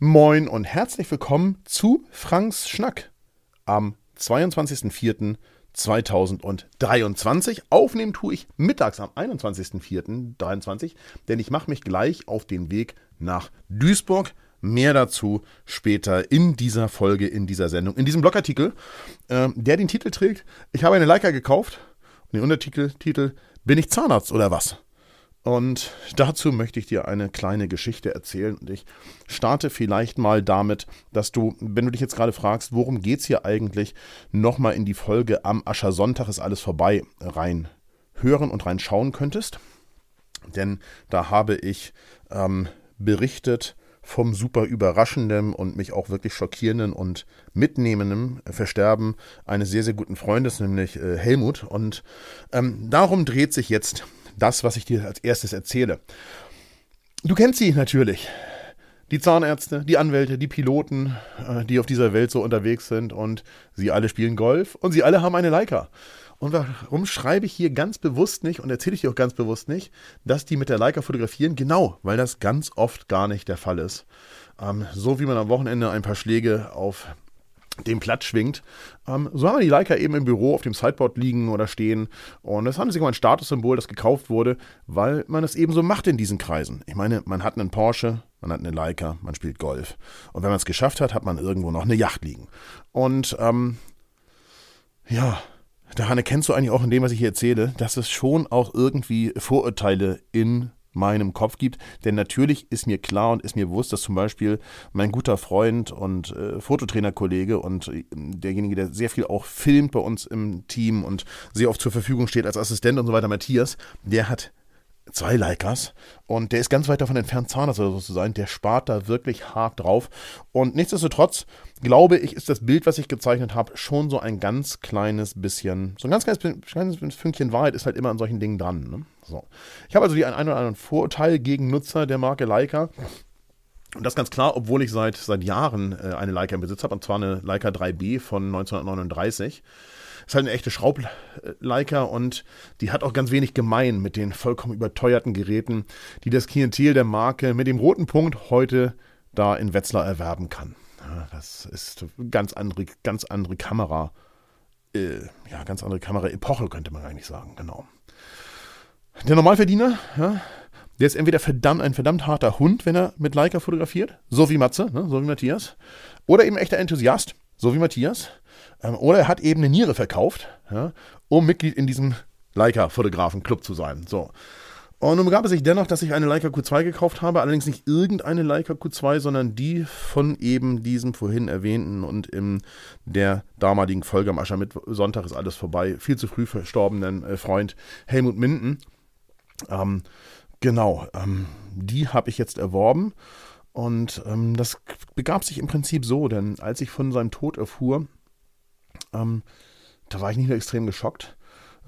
Moin und herzlich willkommen zu Franks Schnack am 22.04.2023. Aufnehmen tue ich mittags am 21.04.23, denn ich mache mich gleich auf den Weg nach Duisburg. Mehr dazu später in dieser Folge, in dieser Sendung, in diesem Blogartikel, äh, der den Titel trägt. Ich habe eine Leica gekauft und den Untertitel Titel Bin ich Zahnarzt oder was? Und dazu möchte ich dir eine kleine Geschichte erzählen. Und ich starte vielleicht mal damit, dass du, wenn du dich jetzt gerade fragst, worum geht es hier eigentlich, nochmal in die Folge am Aschersonntag ist alles vorbei rein hören und reinschauen könntest. Denn da habe ich ähm, berichtet vom super überraschenden und mich auch wirklich schockierenden und mitnehmenden Versterben eines sehr, sehr guten Freundes, nämlich äh, Helmut. Und ähm, darum dreht sich jetzt das, was ich dir als erstes erzähle. Du kennst sie natürlich. Die Zahnärzte, die Anwälte, die Piloten, äh, die auf dieser Welt so unterwegs sind und sie alle spielen Golf und sie alle haben eine Leica. Und warum schreibe ich hier ganz bewusst nicht und erzähle ich dir auch ganz bewusst nicht, dass die mit der Leica fotografieren? Genau, weil das ganz oft gar nicht der Fall ist. Ähm, so wie man am Wochenende ein paar Schläge auf dem Platz schwingt. Ähm, so haben wir die Leica eben im Büro auf dem Sideboard liegen oder stehen. Und das handelt sich um ein Statussymbol, das gekauft wurde, weil man es eben so macht in diesen Kreisen. Ich meine, man hat einen Porsche, man hat eine Leica, man spielt Golf. Und wenn man es geschafft hat, hat man irgendwo noch eine Yacht liegen. Und ähm, ja, daran erkennst du eigentlich auch in dem, was ich hier erzähle, dass es schon auch irgendwie Vorurteile in meinem Kopf gibt. Denn natürlich ist mir klar und ist mir bewusst, dass zum Beispiel mein guter Freund und äh, Fototrainerkollege und äh, derjenige, der sehr viel auch filmt bei uns im Team und sehr oft zur Verfügung steht als Assistent und so weiter, Matthias, der hat zwei Leicas und der ist ganz weit davon entfernt, Zahnarzt oder so zu sein. Der spart da wirklich hart drauf. Und nichtsdestotrotz glaube ich, ist das Bild, was ich gezeichnet habe, schon so ein ganz kleines bisschen, so ein ganz kleines, kleines Fünkchen Wahrheit ist halt immer an solchen Dingen dran. Ne? So. Ich habe also die ein oder anderen Vorurteil gegen Nutzer der Marke Leica. Und das ganz klar, obwohl ich seit, seit Jahren äh, eine Leica im Besitz habe, und zwar eine Leica 3B von 1939. Ist halt eine echte Schraubleica und die hat auch ganz wenig gemein mit den vollkommen überteuerten Geräten, die das Klientel der Marke mit dem roten Punkt heute da in Wetzlar erwerben kann. Das ist ganz andere, ganz andere Kamera, äh, ja, ganz andere Kamera-Epoche, könnte man eigentlich sagen, genau. Der Normalverdiener, ja, der ist entweder verdammt, ein verdammt harter Hund, wenn er mit Leica fotografiert, so wie Matze, ne, so wie Matthias, oder eben echter Enthusiast, so wie Matthias, oder er hat eben eine Niere verkauft, ja, um Mitglied in diesem Leica-Fotografen-Club zu sein. So. Und nun begab es sich dennoch, dass ich eine Leica Q2 gekauft habe, allerdings nicht irgendeine Leica Q2, sondern die von eben diesem vorhin erwähnten und in der damaligen Folge am Aschermittwoch ist alles vorbei, viel zu früh verstorbenen äh, Freund Helmut Minden. Ähm, genau, ähm, die habe ich jetzt erworben und ähm, das begab sich im Prinzip so, denn als ich von seinem Tod erfuhr, ähm, da war ich nicht nur extrem geschockt,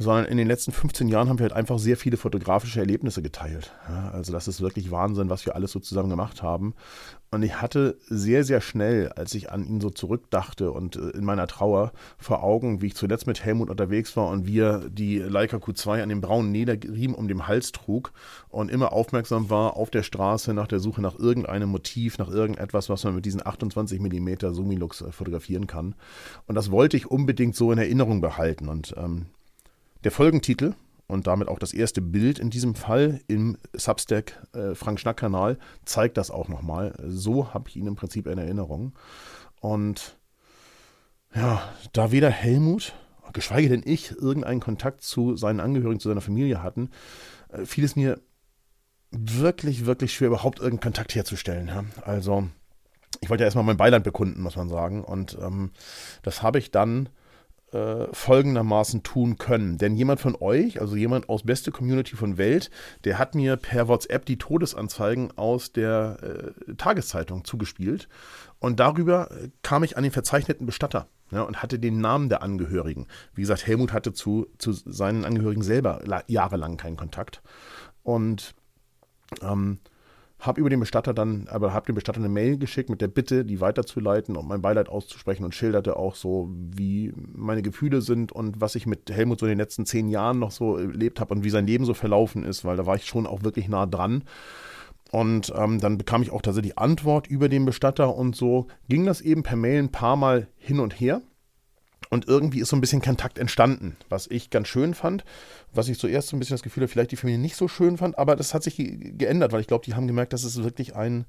sondern in den letzten 15 Jahren haben wir halt einfach sehr viele fotografische Erlebnisse geteilt. Ja, also das ist wirklich Wahnsinn, was wir alles so zusammen gemacht haben. Und ich hatte sehr, sehr schnell, als ich an ihn so zurückdachte und äh, in meiner Trauer vor Augen, wie ich zuletzt mit Helmut unterwegs war und wie er die Leica Q2 an dem braunen Lederriemen um dem Hals trug und immer aufmerksam war auf der Straße nach der Suche nach irgendeinem Motiv, nach irgendetwas, was man mit diesen 28 mm Sumilux äh, fotografieren kann. Und das wollte ich unbedingt so in Erinnerung behalten. Und ähm, der Folgentitel und damit auch das erste Bild in diesem Fall im Substack äh, Frank Schnack Kanal zeigt das auch nochmal. So habe ich ihn im Prinzip in Erinnerung. Und ja, da weder Helmut, geschweige denn ich, irgendeinen Kontakt zu seinen Angehörigen, zu seiner Familie hatten, äh, fiel es mir wirklich, wirklich schwer, überhaupt irgendeinen Kontakt herzustellen. Ja? Also, ich wollte ja erstmal mein Beiland bekunden, muss man sagen. Und ähm, das habe ich dann äh, folgendermaßen tun können. Denn jemand von euch, also jemand aus beste Community von Welt, der hat mir per WhatsApp die Todesanzeigen aus der äh, Tageszeitung zugespielt. Und darüber äh, kam ich an den verzeichneten Bestatter ja, und hatte den Namen der Angehörigen. Wie gesagt, Helmut hatte zu, zu seinen Angehörigen selber jahrelang keinen Kontakt. Und ähm, habe über den Bestatter dann, aber habe dem Bestatter eine Mail geschickt mit der Bitte, die weiterzuleiten und mein Beileid auszusprechen und schilderte auch so, wie meine Gefühle sind und was ich mit Helmut so in den letzten zehn Jahren noch so erlebt habe und wie sein Leben so verlaufen ist, weil da war ich schon auch wirklich nah dran. Und ähm, dann bekam ich auch tatsächlich Antwort über den Bestatter und so ging das eben per Mail ein paar Mal hin und her. Und irgendwie ist so ein bisschen Kontakt entstanden, was ich ganz schön fand. Was ich zuerst so ein bisschen das Gefühl habe, vielleicht die Familie nicht so schön fand, aber das hat sich geändert, weil ich glaube, die haben gemerkt, dass es wirklich ein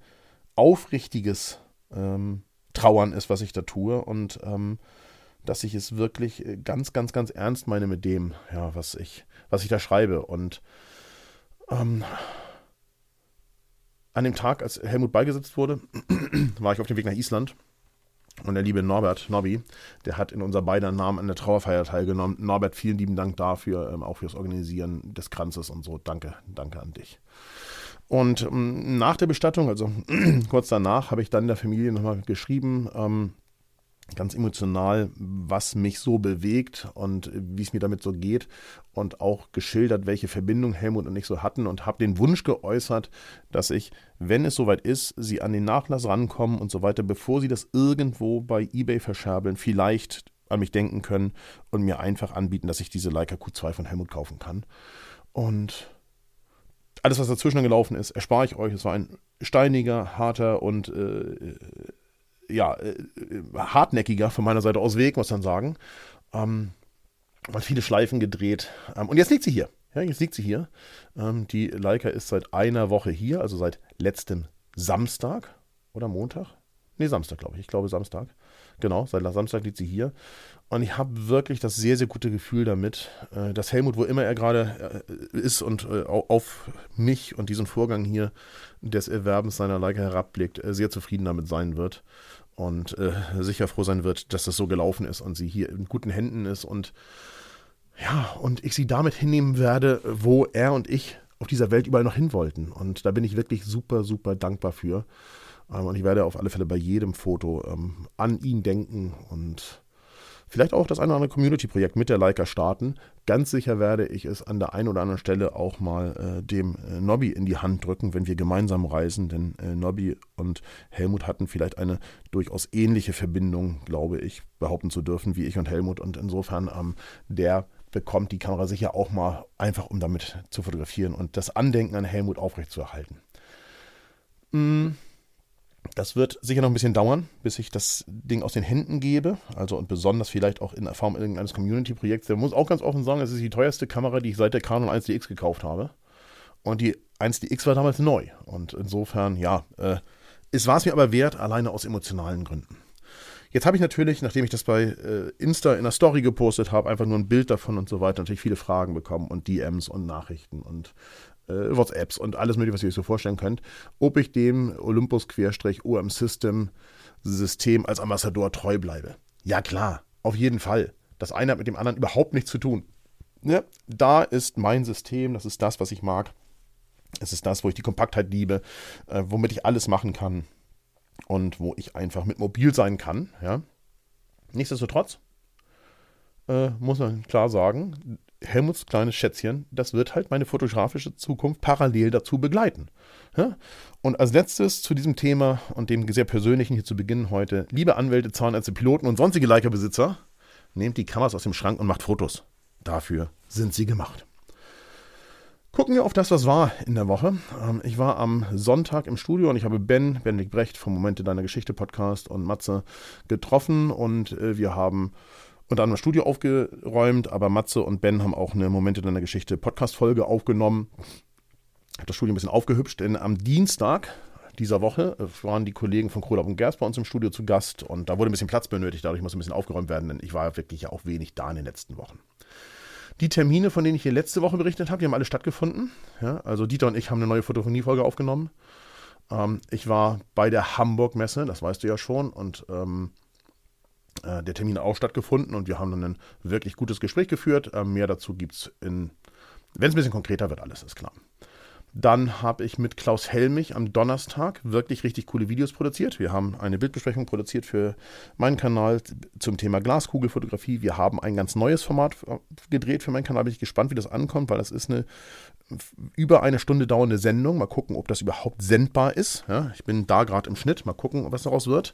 aufrichtiges ähm, Trauern ist, was ich da tue. Und ähm, dass ich es wirklich ganz, ganz, ganz ernst meine mit dem, ja, was ich, was ich da schreibe. Und ähm, an dem Tag, als Helmut beigesetzt wurde, war ich auf dem Weg nach Island. Und der liebe Norbert, Nobby, der hat in unser beider Namen an der Trauerfeier teilgenommen. Norbert, vielen lieben Dank dafür, ähm, auch fürs Organisieren des Kranzes und so. Danke, danke an dich. Und ähm, nach der Bestattung, also kurz danach, habe ich dann der Familie nochmal geschrieben, ähm, ganz emotional, was mich so bewegt und wie es mir damit so geht und auch geschildert, welche Verbindung Helmut und ich so hatten und habe den Wunsch geäußert, dass ich, wenn es soweit ist, sie an den Nachlass rankommen und so weiter, bevor sie das irgendwo bei eBay verscherbeln, vielleicht an mich denken können und mir einfach anbieten, dass ich diese Leica Q2 von Helmut kaufen kann. Und alles, was dazwischen gelaufen ist, erspare ich euch. Es war ein steiniger, harter und äh, ja, äh, hartnäckiger von meiner Seite aus Weg, muss man sagen. Ähm, man viele Schleifen gedreht. Ähm, und jetzt liegt sie hier. Ja, jetzt liegt sie hier. Ähm, die Leica ist seit einer Woche hier, also seit letztem Samstag oder Montag. Nee, Samstag, glaube ich. Ich glaube Samstag. Genau, seit Samstag liegt sie hier. Und ich habe wirklich das sehr, sehr gute Gefühl damit, äh, dass Helmut, wo immer er gerade äh, ist und äh, auf mich und diesen Vorgang hier des Erwerbens seiner Leica herabblickt, sehr zufrieden damit sein wird und äh, sicher froh sein wird, dass das so gelaufen ist und sie hier in guten Händen ist und ja, und ich sie damit hinnehmen werde, wo er und ich auf dieser Welt überall noch hin wollten. Und da bin ich wirklich super, super dankbar für. Ähm, und ich werde auf alle Fälle bei jedem Foto ähm, an ihn denken und vielleicht auch das eine oder andere Community-Projekt mit der Leica starten. Ganz sicher werde ich es an der einen oder anderen Stelle auch mal äh, dem äh, Nobby in die Hand drücken, wenn wir gemeinsam reisen, denn äh, Nobby und Helmut hatten vielleicht eine durchaus ähnliche Verbindung, glaube ich, behaupten zu dürfen, wie ich und Helmut. Und insofern, ähm, der bekommt die Kamera sicher auch mal einfach, um damit zu fotografieren und das Andenken an Helmut aufrechtzuerhalten. Mm. Das wird sicher noch ein bisschen dauern, bis ich das Ding aus den Händen gebe. Also und besonders vielleicht auch in Form irgendeines Community-Projekts. Der muss auch ganz offen sagen, es ist die teuerste Kamera, die ich seit der Canon 1DX gekauft habe. Und die 1DX war damals neu. Und insofern, ja, äh, es war es mir aber wert, alleine aus emotionalen Gründen. Jetzt habe ich natürlich, nachdem ich das bei äh, Insta in der Story gepostet habe, einfach nur ein Bild davon und so weiter, natürlich viele Fragen bekommen und DMs und Nachrichten und WhatsApps und alles mögliche, was ihr euch so vorstellen könnt, ob ich dem Olympus-OM System System als Ambassador treu bleibe. Ja klar, auf jeden Fall. Das eine hat mit dem anderen überhaupt nichts zu tun. Ja, da ist mein System, das ist das, was ich mag. Es ist das, wo ich die Kompaktheit liebe, äh, womit ich alles machen kann und wo ich einfach mit mobil sein kann. Ja. Nichtsdestotrotz äh, muss man klar sagen, Helmuts kleines Schätzchen, das wird halt meine fotografische Zukunft parallel dazu begleiten. Ja? Und als letztes zu diesem Thema und dem sehr persönlichen hier zu Beginn heute, liebe Anwälte, Zahnärzte, Piloten und sonstige Leica-Besitzer, nehmt die Kameras aus dem Schrank und macht Fotos. Dafür sind sie gemacht. Gucken wir auf das, was war in der Woche. Ähm, ich war am Sonntag im Studio und ich habe Ben, Benedikt Brecht vom Momente deiner Geschichte Podcast und Matze getroffen und äh, wir haben unter anderem Studio aufgeräumt, aber Matze und Ben haben auch eine Momente deiner Geschichte Podcast-Folge aufgenommen. Hat das Studio ein bisschen aufgehübscht, denn am Dienstag dieser Woche äh, waren die Kollegen von Kohlab und Gerst bei uns im Studio zu Gast und da wurde ein bisschen Platz benötigt, dadurch muss ein bisschen aufgeräumt werden, denn ich war wirklich ja auch wenig da in den letzten Wochen. Die Termine, von denen ich hier letzte Woche berichtet habe, die haben alle stattgefunden. Ja, also Dieter und ich haben eine neue Fotophonie-Folge aufgenommen. Ähm, ich war bei der Hamburg-Messe, das weißt du ja schon, und ähm, äh, der Termin auch stattgefunden und wir haben dann ein wirklich gutes Gespräch geführt. Äh, mehr dazu gibt es in, wenn es ein bisschen konkreter wird, alles ist klar. Dann habe ich mit Klaus Helmich am Donnerstag wirklich richtig coole Videos produziert. Wir haben eine Bildbesprechung produziert für meinen Kanal zum Thema Glaskugelfotografie. Wir haben ein ganz neues Format gedreht für meinen Kanal. Bin ich gespannt, wie das ankommt, weil das ist eine über eine Stunde dauernde Sendung. Mal gucken, ob das überhaupt sendbar ist. Ja, ich bin da gerade im Schnitt. Mal gucken, was daraus wird.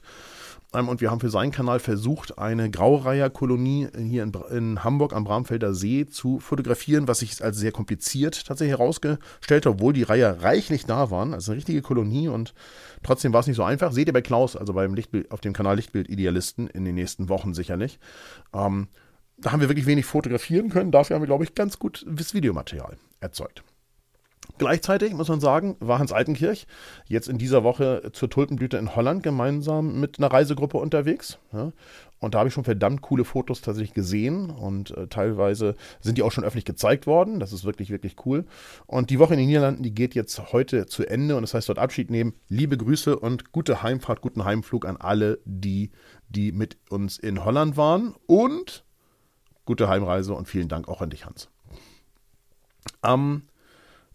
Ähm, und wir haben für seinen Kanal versucht, eine Graureiherkolonie hier in, in, Hamburg am Bramfelder See zu fotografieren, was sich als sehr kompliziert tatsächlich herausgestellt hat, obwohl die Reihe reichlich da waren. Also eine richtige Kolonie und trotzdem war es nicht so einfach. Seht ihr bei Klaus, also beim Lichtbild, auf dem Kanal Lichtbild Idealisten in den nächsten Wochen sicherlich. Ähm, da haben wir wirklich wenig fotografieren können. Dafür haben wir, glaube ich, ganz gut Videomaterial erzeugt. Gleichzeitig muss man sagen, war Hans Altenkirch jetzt in dieser Woche zur Tulpenblüte in Holland gemeinsam mit einer Reisegruppe unterwegs. Ja. Und da habe ich schon verdammt coole Fotos tatsächlich gesehen und äh, teilweise sind die auch schon öffentlich gezeigt worden. Das ist wirklich, wirklich cool. Und die Woche in den Niederlanden, die geht jetzt heute zu Ende und das heißt dort Abschied nehmen. Liebe Grüße und gute Heimfahrt, guten Heimflug an alle, die, die mit uns in Holland waren und gute Heimreise und vielen Dank auch an dich, Hans. Am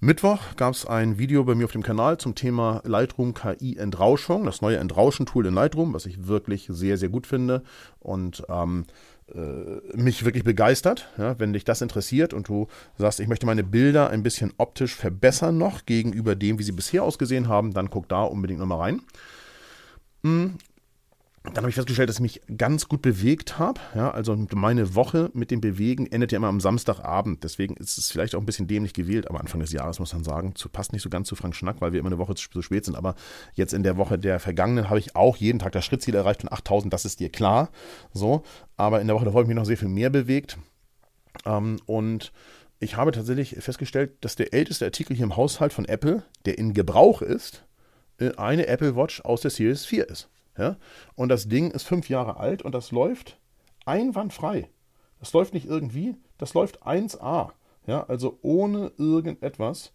Mittwoch gab es ein Video bei mir auf dem Kanal zum Thema Lightroom KI Entrauschung, das neue Entrauschen-Tool in Lightroom, was ich wirklich sehr, sehr gut finde und ähm, äh, mich wirklich begeistert. Ja, wenn dich das interessiert und du sagst, ich möchte meine Bilder ein bisschen optisch verbessern noch gegenüber dem, wie sie bisher ausgesehen haben, dann guck da unbedingt nochmal rein. Dann habe ich festgestellt, dass ich mich ganz gut bewegt habe. Ja, also meine Woche mit dem Bewegen endet ja immer am Samstagabend. Deswegen ist es vielleicht auch ein bisschen dämlich gewählt, aber Anfang des Jahres muss man sagen, zu, passt nicht so ganz zu Frank Schnack, weil wir immer eine Woche zu spät sind. Aber jetzt in der Woche der vergangenen habe ich auch jeden Tag das Schrittziel erreicht von 8000, das ist dir klar. So, aber in der Woche davor habe ich mich noch sehr viel mehr bewegt. Ähm, und ich habe tatsächlich festgestellt, dass der älteste Artikel hier im Haushalt von Apple, der in Gebrauch ist, äh, eine Apple Watch aus der Series 4 ist. Ja? Und das Ding ist fünf Jahre alt und das läuft einwandfrei. Das läuft nicht irgendwie, das läuft 1A. Ja? Also ohne irgendetwas.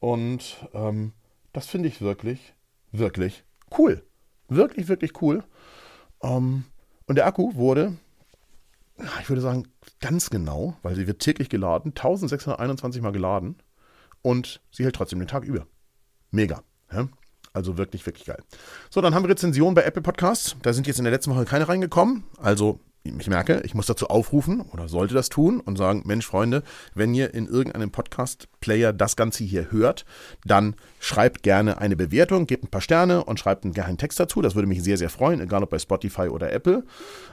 Und ähm, das finde ich wirklich, wirklich cool. Wirklich, wirklich cool. Ähm, und der Akku wurde, ich würde sagen, ganz genau, weil sie wird täglich geladen, 1621 Mal geladen und sie hält trotzdem den Tag über. Mega. Ja? Also wirklich, wirklich geil. So, dann haben wir Rezensionen bei Apple Podcasts. Da sind jetzt in der letzten Woche keine reingekommen. Also ich merke, ich muss dazu aufrufen oder sollte das tun und sagen, Mensch, Freunde, wenn ihr in irgendeinem Podcast-Player das Ganze hier hört, dann schreibt gerne eine Bewertung, gebt ein paar Sterne und schreibt einen geheimen Text dazu. Das würde mich sehr, sehr freuen, egal ob bei Spotify oder Apple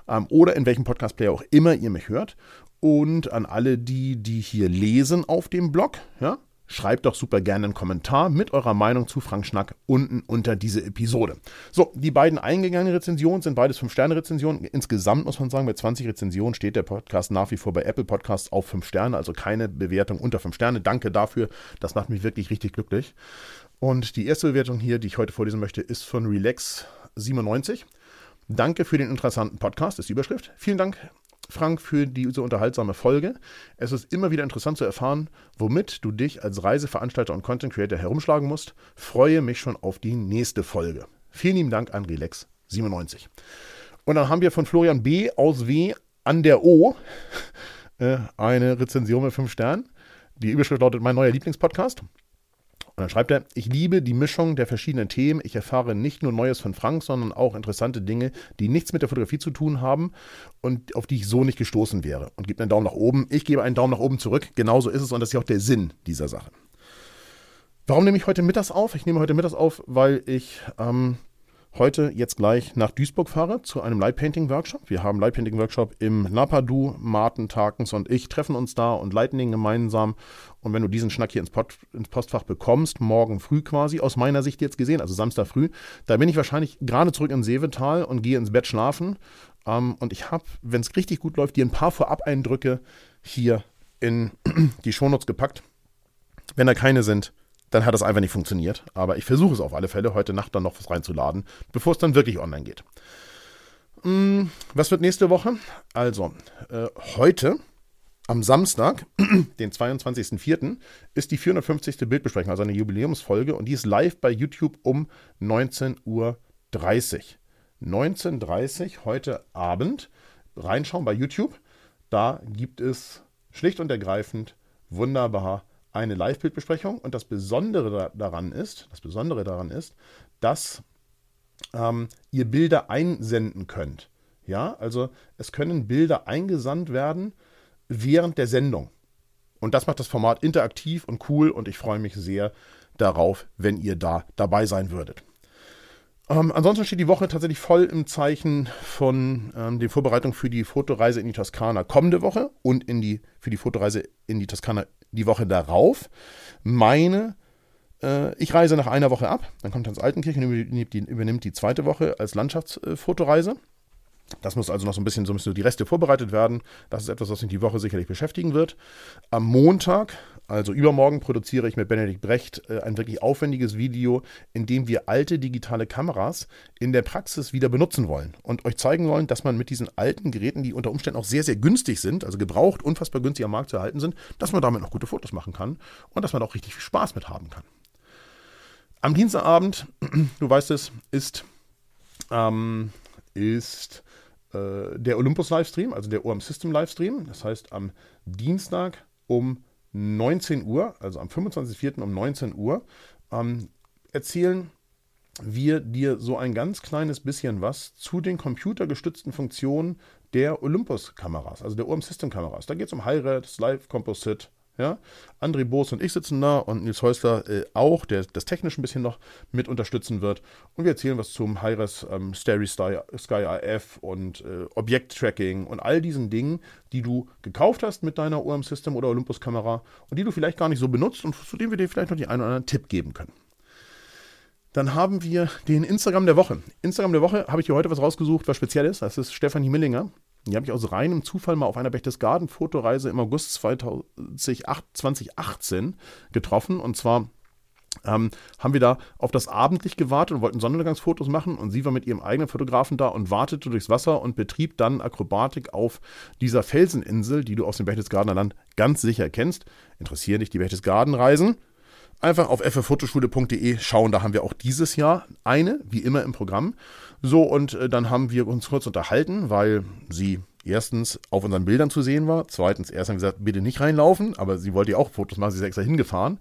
ähm, oder in welchem Podcast-Player auch immer ihr mich hört. Und an alle die, die hier lesen auf dem Blog, ja, schreibt doch super gerne einen Kommentar mit eurer Meinung zu Frank Schnack unten unter diese Episode. So, die beiden eingegangenen Rezensionen sind beides 5-Sterne-Rezensionen. Insgesamt muss man sagen, bei 20 Rezensionen steht der Podcast nach wie vor bei Apple Podcasts auf 5 Sterne, also keine Bewertung unter 5 Sterne. Danke dafür, das macht mich wirklich richtig glücklich. Und die erste Bewertung hier, die ich heute vorlesen möchte, ist von Relax97. Danke für den interessanten Podcast, ist die Überschrift. Vielen Dank Frank, für diese unterhaltsame Folge. Es ist immer wieder interessant zu erfahren, womit du dich als Reiseveranstalter und Content Creator herumschlagen musst. Freue mich schon auf die nächste Folge. Vielen lieben Dank an Relax97. Und dann haben wir von Florian B. aus W. an der O äh, eine Rezension mit 5 Sternen. Die Überschrift lautet Mein neuer Lieblingspodcast. Dann schreibt er, ich liebe die Mischung der verschiedenen Themen. Ich erfahre nicht nur Neues von Frank, sondern auch interessante Dinge, die nichts mit der Fotografie zu tun haben und auf die ich so nicht gestoßen wäre. Und gibt einen Daumen nach oben. Ich gebe einen Daumen nach oben zurück. Genauso ist es und das ist ja auch der Sinn dieser Sache. Warum nehme ich heute mittags auf? Ich nehme heute mittags auf, weil ich ähm, heute jetzt gleich nach Duisburg fahre zu einem Light Painting Workshop. Wir haben Light Painting Workshop im Napadu. Martin Tarkens und ich treffen uns da und leiten den gemeinsam. Und wenn du diesen Schnack hier ins, Pod, ins, Postfach bekommst, morgen früh quasi, aus meiner Sicht jetzt gesehen, also Samstag früh, da bin ich wahrscheinlich gerade zurück in Seevetal und gehe ins Bett schlafen. Ähm, und ich habe, wenn es richtig gut läuft, dir ein paar Vorab-Eindrücke hier in die Shownotes gepackt. Wenn da keine sind, dann hat das einfach nicht funktioniert. Aber ich versuche es auf alle Fälle, heute Nacht dann noch was reinzuladen, bevor es dann wirklich online geht. Hm, was wird nächste Woche? Also, äh, heute, am Samstag, den 22.04., ist die 450. Bildbesprechung, also eine Jubiläumsfolge, und die ist live bei YouTube um 19.30 Uhr. 19.30 Uhr heute Abend. Reinschauen bei YouTube. Da gibt es schlicht und ergreifend wunderbar eine Live-Bildbesprechung und das Besondere daran ist, das Besondere daran ist, dass ähm, ihr Bilder einsenden könnt. Ja, also es können Bilder eingesandt werden während der Sendung. Und das macht das Format interaktiv und cool und ich freue mich sehr darauf, wenn ihr da dabei sein würdet. Ähm, ansonsten steht die Woche tatsächlich voll im Zeichen von ähm, den Vorbereitungen für die Fotoreise in die Toskana kommende Woche und in die, für die Fotoreise in die Toskana die Woche darauf. Meine Äh, ich reise nach einer Woche ab, dann kommt Hans Altenkirchen und übernimmt die, übernimmt die zweite Woche als Landschaftsfotoreise. Das muss also noch so ein bisschen, so müssen die Reste vorbereitet werden. Das ist etwas, was mich die Woche sicherlich beschäftigen wird. Am Montag, also übermorgen, produziere ich mit Benedikt Brecht äh, ein wirklich aufwendiges Video, in dem wir alte digitale Kameras in der Praxis wieder benutzen wollen und euch zeigen wollen, dass man mit diesen alten Geräten, die unter Umständen auch sehr, sehr günstig sind, also gebraucht, unfassbar günstig am Markt zu erhalten sind, dass man damit noch gute Fotos machen kann und dass man auch richtig viel Spaß mit haben kann. Am Dienstagabend, du weißt es, ist, ähm, ist äh, der Olympus-Livestream, also der OM System Livestream. Das heißt, am Dienstag um 19 Uhr, also am 25.04. um 19 Uhr, ähm, erzählen wir dir so ein ganz kleines bisschen was zu den computergestützten Funktionen der Olympus-Kameras, also der OM System-Kameras. Da geht es um Hi-Res, Live Composite, ja? André Boos und ich sitzen da und Nils Häusler äh, auch, der das technisch ein bisschen noch mit unterstützen wird. Und wir erzählen was zum Hi-Res ähm, Starry Sky, Sky AF und äh, Objekt-Tracking und all diesen Dingen, die du gekauft hast mit deiner OM System oder Olympus-Kamera und die du vielleicht gar nicht so benutzt und zu denen wir dir vielleicht noch die einen oder anderen Tipp geben können. Dann haben wir den Instagram der Woche. Instagram der Woche habe ich hier heute was rausgesucht, was speziell ist. Das ist Stefanie Millinger. Die habe ich aus reinem Zufall mal auf einer Berchtesgaden-Fotoreise im August 2018 getroffen. Und zwar ähm, haben wir da auf das Abendlicht gewartet und wollten Sonnenuntergangsfotos machen. Und sie war mit ihrem eigenen Fotografen da und wartete durchs Wasser und betrieb dann Akrobatik auf dieser Felseninsel, die du aus dem Berchtesgadener Land ganz sicher kennst. Interessieren dich die Berchtesgaden-Reisen? Einfach auf fffotoschule.de schauen, da haben wir auch dieses Jahr eine, wie immer im Programm. So, und äh, dann haben wir uns kurz unterhalten, weil sie erstens auf unseren Bildern zu sehen war. Zweitens, erst haben wir gesagt, bitte nicht reinlaufen, aber sie wollte ja auch Fotos machen, sie ist extra hingefahren.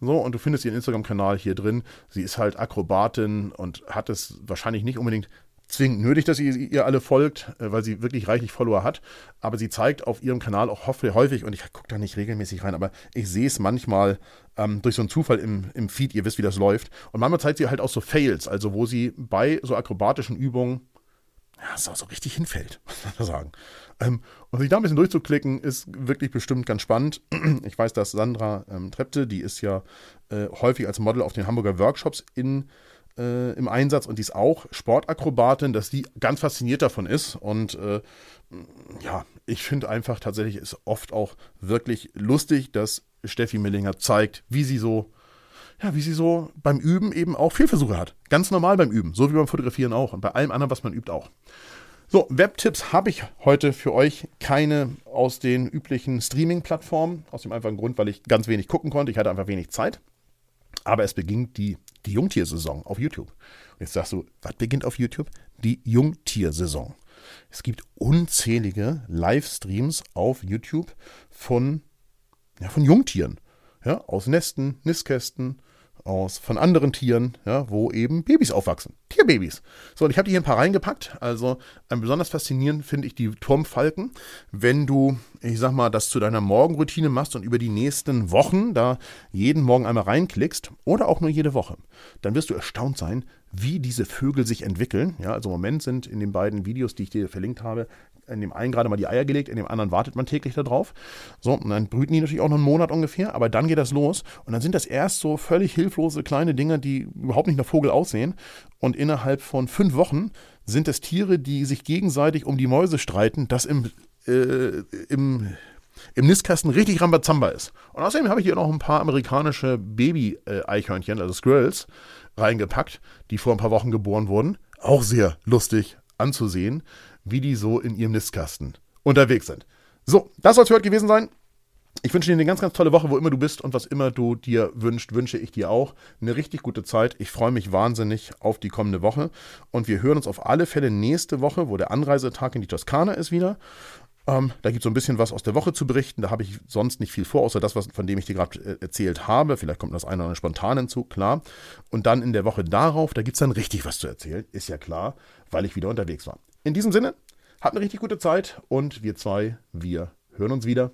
So, und du findest ihren Instagram-Kanal hier drin. Sie ist halt Akrobatin und hat es wahrscheinlich nicht unbedingt zwingend nötig, dass ihr ihr alle folgt, äh, weil sie wirklich reichlich Follower hat. Aber sie zeigt auf ihrem Kanal auch häufig, und ich gucke da nicht regelmäßig rein, aber ich sehe es manchmal ähm, durch so einen Zufall im, im Feed, ihr wisst, wie das läuft. Und manchmal zeigt sie halt auch so Fails, also wo sie bei so akrobatischen Übungen ja, so, so richtig hinfällt, muss man sagen. Ähm, und sich da ein bisschen durchzuklicken, ist wirklich bestimmt ganz spannend. Ich weiß, dass Sandra ähm, Trepte, die ist ja äh, häufig als Model auf den Hamburger Workshops in äh, im Einsatz und die ist auch Sportakrobatin, dass die ganz fasziniert davon ist. Und äh, ja, ich finde einfach tatsächlich ist oft auch wirklich lustig, dass Steffi Millinger zeigt, wie sie so, ja, wie sie so beim Üben eben auch Fehlversuche hat. Ganz normal beim Üben, so wie beim Fotografieren auch und bei allem anderen, was man übt auch. So, Webtipps habe ich heute für euch keine aus den üblichen Streaming-Plattformen, aus dem einfachen Grund, weil ich ganz wenig gucken konnte. Ich hatte einfach wenig Zeit. Aber es beginnt die die Jungtiersaison auf YouTube. Und jetzt sagst du, was beginnt auf YouTube? Die Jungtiersaison. Es gibt unzählige Livestreams auf YouTube von, ja, von Jungtieren. Ja, aus Nesten, Nistkästen, aus von anderen Tieren, ja, wo eben Babys aufwachsen. Tierbabys. So, und ich habe hier ein paar reingepackt. Also ähm, besonders faszinierend finde ich die Turmfalken. Wenn du, ich sag mal, das zu deiner Morgenroutine machst und über die nächsten Wochen da jeden Morgen einmal reinklickst oder auch nur jede Woche, dann wirst du erstaunt sein, wie diese Vögel sich entwickeln. Ja, also im Moment sind in den beiden Videos, die ich dir verlinkt habe, in dem einen gerade mal die Eier gelegt, in dem anderen wartet man täglich darauf. So, und dann brüten die natürlich auch noch einen Monat ungefähr, aber dann geht das los und dann sind das erst so völlig hilflose kleine Dinge, die überhaupt nicht nach Vogel aussehen. Und innerhalb von fünf Wochen sind es Tiere, die sich gegenseitig um die Mäuse streiten, das im, äh, im im Nistkasten richtig Rambazamba ist. Und außerdem habe ich hier noch ein paar amerikanische Baby-Eichhörnchen, also Squirrels, reingepackt, die vor ein paar Wochen geboren wurden. Auch sehr lustig anzusehen wie die so in ihrem Nistkasten unterwegs sind. So, das soll es für heute gewesen sein. Ich wünsche dir eine ganz, ganz tolle Woche, wo immer du bist und was immer du dir wünschst, wünsche ich dir auch. Eine richtig gute Zeit. Ich freue mich wahnsinnig auf die kommende Woche. Und wir hören uns auf alle Fälle nächste Woche, wo der Anreisetag in die Toskana ist wieder. Ähm, da gibt es so ein bisschen was aus der Woche zu berichten. Da habe ich sonst nicht viel vor, außer das, was, von dem ich dir gerade äh, erzählt habe. Vielleicht kommt das eine oder andere spontan hinzu, klar. Und dann in der Woche darauf, da gibt es dann richtig was zu erzählen. Ist ja klar, weil ich wieder unterwegs war. In diesem Sinne, habt eine richtig gute Zeit und wir zwei, wir hören uns wieder.